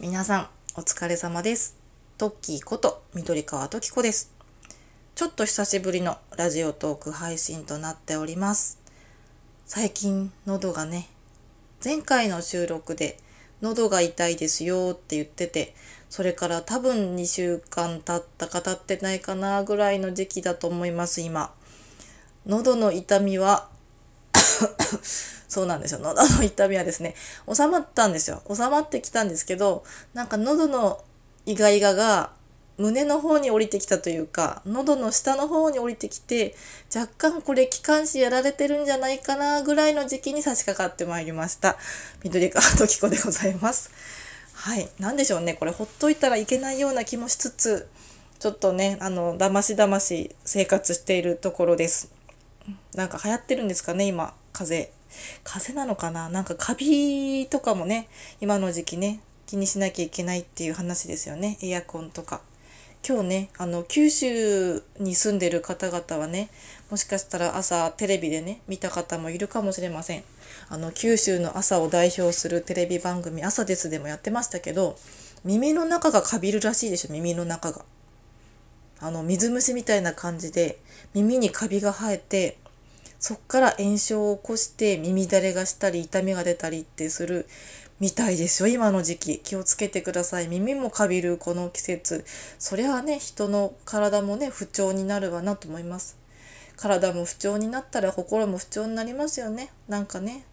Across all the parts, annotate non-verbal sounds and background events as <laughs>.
皆さん、お疲れ様です。トッキーこと緑川トキ子です。ちょっと久しぶりのラジオトーク配信となっております。最近、喉がね、前回の収録で喉が痛いですよって言ってて、それから多分2週間経ったか経ってないかなぐらいの時期だと思います、今。喉の痛みは <coughs> そうなんですよ。喉の痛みはですね、収まったんですよ。収まってきたんですけど、なんか喉のイガイガが胸の方に降りてきたというか、喉の下の方に降りてきて、若干これ気管支やられてるんじゃないかなぐらいの時期に差し掛かってまいりました。緑川時子でございます。はい。なんでしょうね。これほっといたらいけないような気もしつつ、ちょっとね、あの、だましだまし生活しているところです。なんか流行ってるんですかね、今、風。風なのかな？なんかカビとかもね、今の時期ね、気にしなきゃいけないっていう話ですよね。エアコンとか。今日ね、あの、九州に住んでる方々はね、もしかしたら朝テレビでね、見た方もいるかもしれません。あの、九州の朝を代表するテレビ番組、朝ですでもやってましたけど、耳の中がカビるらしいでしょ、耳の中が。あの、水虫みたいな感じで、耳にカビが生えて、そっから炎症を起こして耳だれがしたり痛みが出たりってするみたいですよ今の時期。気をつけてください。耳もかびるこの季節。それはね人の体もね不調になるわなと思います。体も不調になったら心も不調になりますよね。なんかね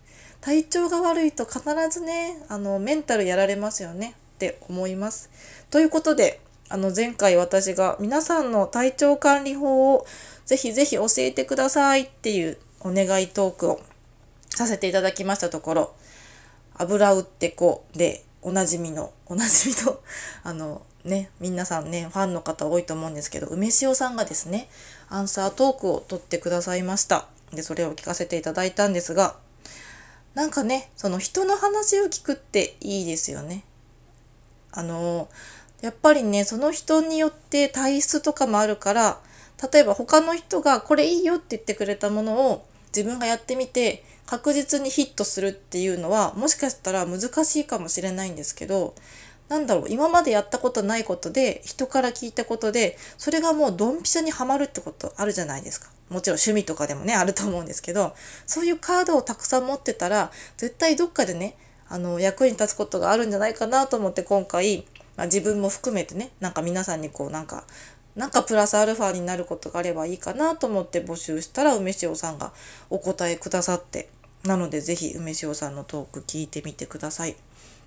体調が悪いと必ずねあのメンタルやられますよね。って思います。ということであの前回私が皆さんの体調管理法をぜひぜひ教えてくださいっていうお願いトークをさせていただきましたところ、油売ってこでおなじみの、おなじみの、<laughs> あのね、皆さんね、ファンの方多いと思うんですけど、梅塩さんがですね、アンサートークを取ってくださいました。で、それを聞かせていただいたんですが、なんかね、その人の話を聞くっていいですよね。あの、やっぱりね、その人によって体質とかもあるから、例えば他の人がこれいいよって言ってくれたものを自分がやってみて確実にヒットするっていうのはもしかしたら難しいかもしれないんですけどなんだろう今までやったことないことで人から聞いたことでそれがもうドンピシャにはまるってことあるじゃないですか。もちろん趣味とかでもねあると思うんですけどそういうカードをたくさん持ってたら絶対どっかでねあの役に立つことがあるんじゃないかなと思って今回、まあ、自分も含めてねなんか皆さんにこうなんかなんかプラスアルファになることがあればいいかなと思って募集したら梅塩さんがお答えくださってなのでぜひ梅塩さんのトーク聞いてみてください。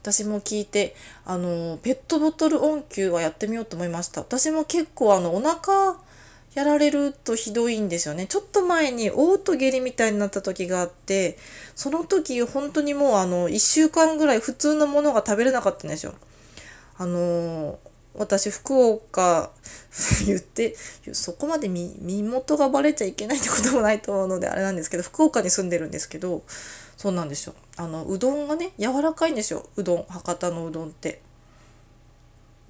私も聞いてあのペットボトル音球はやってみようと思いました。私も結構あのお腹やられるとひどいんですよね。ちょっと前に嘔吐下痢みたいになった時があってその時本当にもうあの1週間ぐらい普通のものが食べれなかったんですよ。あの私福岡言ってそこまで身元がバレちゃいけないってこともないと思うのであれなんですけど福岡に住んでるんですけどそうなんですよ。あのうどんがね柔らかいんですよ。うどん博多のうどんって。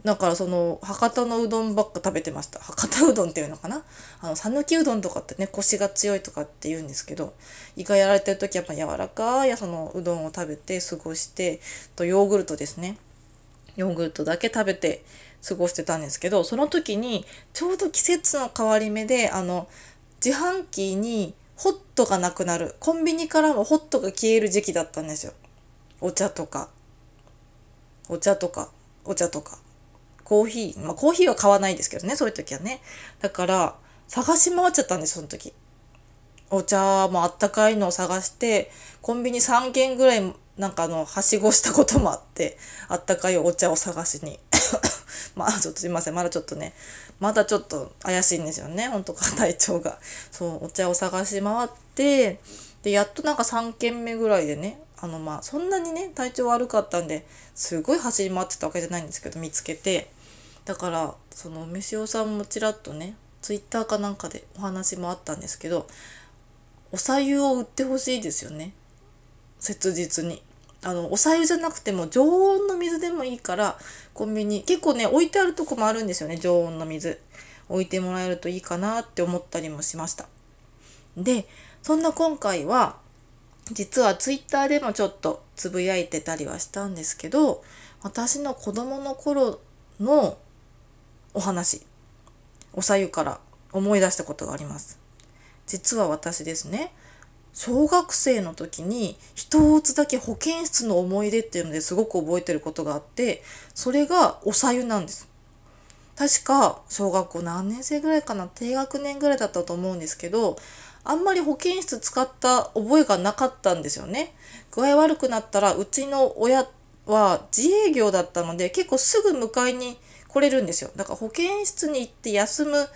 だからその博多のうどんばっか食べてました。博多うどんっていうのかな？あの讃岐うどんとかってねコシが強いとかって言うんですけど胃がやられてる時やっぱ柔らかいそのうどんを食べて過ごしてとヨーグルトですね。ヨーグルトだけ食べて過ごしてたんですけどその時にちょうど季節の変わり目であの自販機にホットがなくなる。コンビニからもホットが消える時期だったんですよ。お茶とか。お茶とか。お茶とか。コーヒー。まあコーヒーは買わないですけどねそういう時はね。だから探し回っちゃったんですその時。お茶もあったかいのを探してコンビニ3軒ぐらいなんかあの、はしごしたこともあって、<laughs> あったかいお茶を探しに。<laughs> まあ、ちょっとすいません。まだちょっとね、まだちょっと怪しいんですよね。ほんとか、体調が。<laughs> そう、お茶を探し回って、で、やっとなんか3軒目ぐらいでね、あの、まあ、そんなにね、体調悪かったんで、すごい走り回ってたわけじゃないんですけど、見つけて。だから、その、梅塩さんもちらっとね、ツイッターかなんかでお話もあったんですけど、おさゆを売ってほしいですよね。切実に。あの、おさゆじゃなくても常温の水でもいいから、コンビニ、結構ね、置いてあるとこもあるんですよね、常温の水。置いてもらえるといいかなって思ったりもしました。で、そんな今回は、実はツイッターでもちょっとつぶやいてたりはしたんですけど、私の子供の頃のお話おさゆから思い出したことがあります実は私ですね小学生の時に一つだけ保健室の思い出っていうのですごく覚えてることがあってそれがおさゆなんです。確か小学校何年生ぐらいかな？低学年ぐらいだったと思うんですけどあんまり保健室使った覚えがなかったんですよね。具合悪くなったらうちの親は自営業だったので結構すぐ迎えに来れるんですよ。だから保健室に行って休む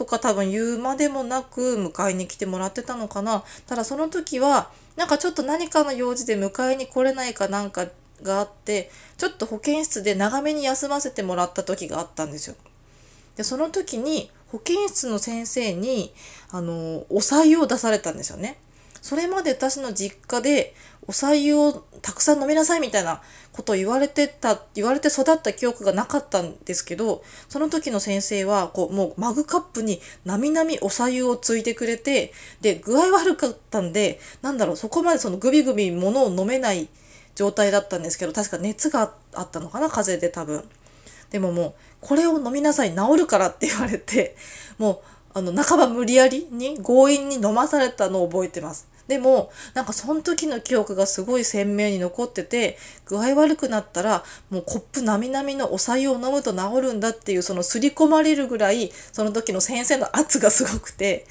とか多分言うまでもなく迎えに来てもらってたのかなただその時はなんかちょっと何かの用事で迎えに来れないかなんかがあってちょっと保健室で長めに休ませてもらった時があったんですよ。でその時に保健室の先生にあのお採用出されたんですよね。それまで私の実家でお採用たくさん飲みなさいみたいなことを言われてた、言われて育った記憶がなかったんですけど、その時の先生は、こう、もうマグカップになみなみお採用をついてくれて、で、具合悪かったんで、なんだろう、そこまでそのグビグビ物を飲めない状態だったんですけど、確か熱があったのかな、風邪で多分。でももう、これを飲みなさい、治るからって言われて、もう、あの、半ば無理やりに強引に飲まされたのを覚えてます。でも、なんかその時の記憶がすごい鮮明に残ってて、具合悪くなったら、もうコップなみなみのお茶を飲むと治るんだっていう、その刷り込まれるぐらい、その時の先生の圧がすごくて、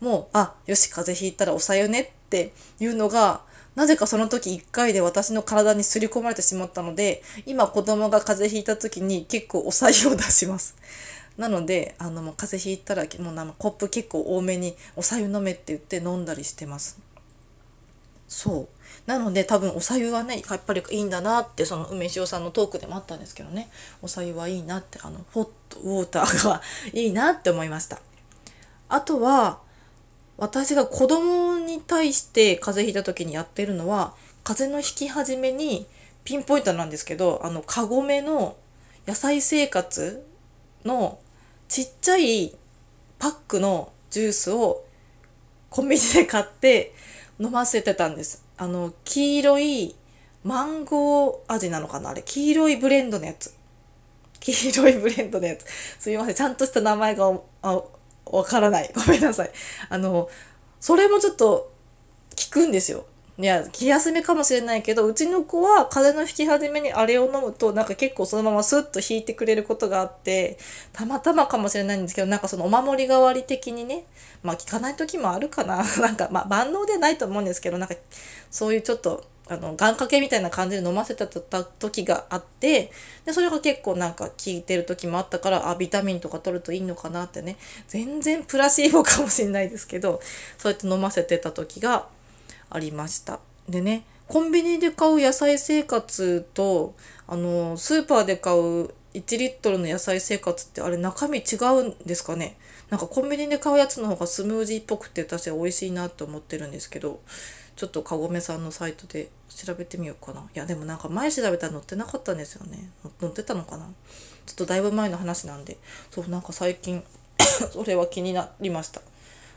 もう、あ、よし、風邪ひいたらお茶湯ねっていうのが、なぜかその時1回で私の体に刷り込まれてしまったので、今子供が風邪ひいた時に結構お茶を出します。なので、あの、もう風邪ひいたら、もうあのコップ結構多めにお茶湯飲めって言って飲んだりしてます。そう。なので多分おさゆはねやっぱりいいんだなってその梅塩さんのトークでもあったんですけどね。おさゆはいいなってあのホットウォーターが <laughs> いいなって思いました。あとは私が子供に対して風邪ひいた時にやってるのは風邪のひき始めにピンポイントなんですけどあのカゴメの野菜生活のちっちゃいパックのジュースをコンビニで買って飲ませてたんです。あの、黄色いマンゴー味なのかな？あれ、黄色いブレンドのやつ。黄色いブレンドのやつ。すいません。ちゃんとした名前がわからない。ごめんなさい。あの、それもちょっと効くんですよ。いや、気休めかもしれないけど、うちの子は風邪のひき始めにあれを飲むと、なんか結構そのままスッと引いてくれることがあって、たまたまかもしれないんですけど、なんかそのお守り代わり的にね、まあ効かない時もあるかな。なんか、まあ万能ではないと思うんですけど、なんかそういうちょっと、あの、願掛けみたいな感じで飲ませてた時があって、で、それが結構なんか効いてる時もあったから、あ、ビタミンとか取るといいのかなってね、全然プラシーボかもしれないですけど、そうやって飲ませてた時が、ありました。でねコンビニで買う野菜生活とあのスーパーで買う1リットルの野菜生活ってあれ中身違うんですかね？なんかコンビニで買うやつの方がスムージーっぽくて私は美味しいなと思ってるんですけどちょっとかごめさんのサイトで調べてみようかな。いやでもなんか前調べたら載ってなかったんですよね。載ってたのかな？ちょっとだいぶ前の話なんで。そうなんか最近 <coughs> それは気になりました。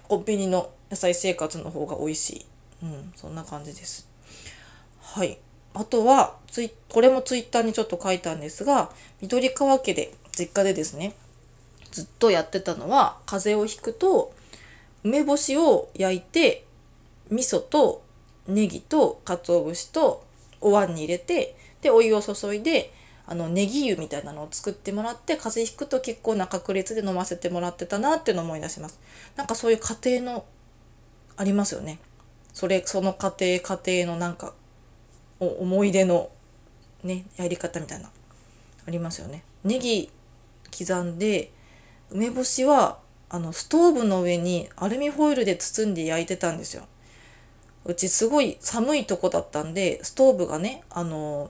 コンビニの野菜生活の方が美味しい。うん、そんな感じです。はい。あとは、ツイこれもツイッターにちょっと書いたんですが、緑川家で、実家でですね、ずっとやってたのは、風邪をひくと、梅干しを焼いて、味噌とネギと鰹節とお椀に入れて、で、お湯を注いで、あの、ネギ湯みたいなのを作ってもらって、風邪ひくと結構な確率で飲ませてもらってたなっていうのを思い出します。なんかそういう家庭の、ありますよね。それその家庭家庭のなんか思い出のねやり方みたいなありますよね。ネギ刻んで梅干しはあのストーブの上にアルミホイルで包んで焼いてたんですよ。うちすごい寒いとこだったんでストーブがねあの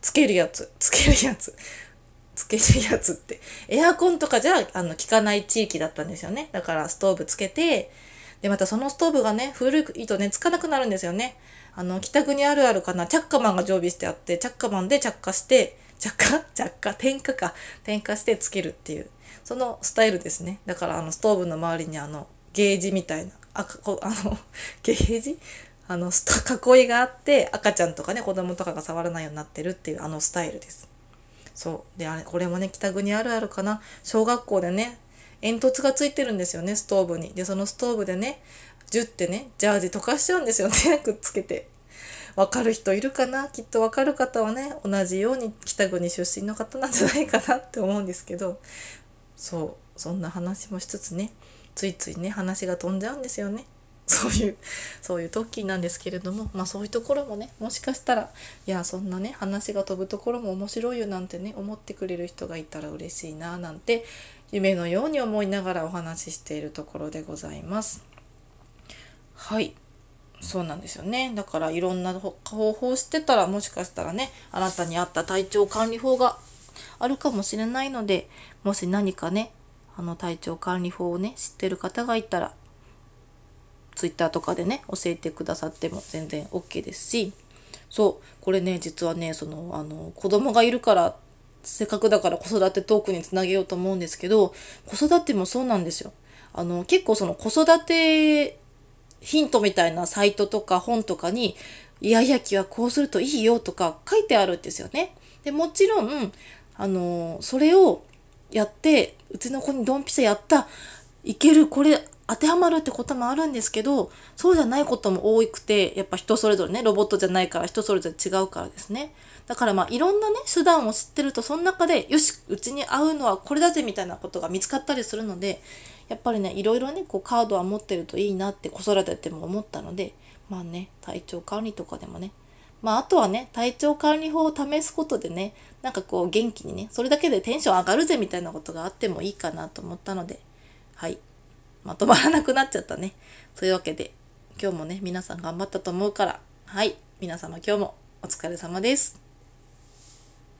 つけるやつつけるやつ <laughs> つけるやつってエアコンとかじゃあの効かない地域だったんですよねだからストーブつけてで、またそのストーブがね、古いとね、つかなくなるんですよね。あの、北国あるあるかな、チャッカマンが常備してあって、チャッカマンで着火して、着火着火点火か。点火してつけるっていう、そのスタイルですね。だから、あの、ストーブの周りにあの、ゲージみたいな、あ、こあの、<laughs> ゲージ？あの囲いがあって赤ちゃんとかね子供とかが触らないようになってるっていうあのスタイルです。そうであれこれもね北国あるあるかな小学校でね煙突がついてるんですよねストーブに。でそのストーブでねジュってねジャージ溶かしちゃうんですよね <laughs> くっつけて。わかる人いるかな？きっとわかる方はね同じように北国出身の方なんじゃないかなって思うんですけどそうそんな話もしつつねついついね話が飛んじゃうんですよね。<laughs> そういうそういう時なんですけれどもまあそういうところもねもしかしたらいやそんなね話が飛ぶところも面白いよなんてね思ってくれる人がいたら嬉しいななんて夢のように思いながらお話ししているところでございます。はいそうなんですよねだからいろんな方法を知ってたらもしかしたらねあなたに合った体調管理法があるかもしれないのでもし何かねあの体調管理法をね知ってる方がいたら twitter とかでね教えてくださっても全然 OK ですしそうこれね実はねそのあの子供がいるからせっかくだから子育てトークにつなげようと思うんですけど子育てもそうなんですよ。あの結構その子育てヒントみたいなサイトとか本とかにイヤイヤ期はこうするといいよとか書いてあるんですよね。でもちろんあのそれをやってうちの子にドンピシャやったいけるこれ当てはまるってこともあるんですけどそうじゃないことも多くてやっぱ人それぞれねロボットじゃないから人それぞれ違うからですね。だからまあいろんなね手段を知ってるとその中でよしうちに合うのはこれだぜみたいなことが見つかったりするのでやっぱりねいろいろねこうカードは持ってるといいなって子育てても思ったのでまあね体調管理とかでもね。まああとはね体調管理法を試すことでねなんかこう元気にねそれだけでテンション上がるぜみたいなことがあってもいいかなと思ったのではい。まとまらなくなっちゃったね。そういうわけで、今日もね、皆さん頑張ったと思うから、はい、皆様今日もお疲れ様です。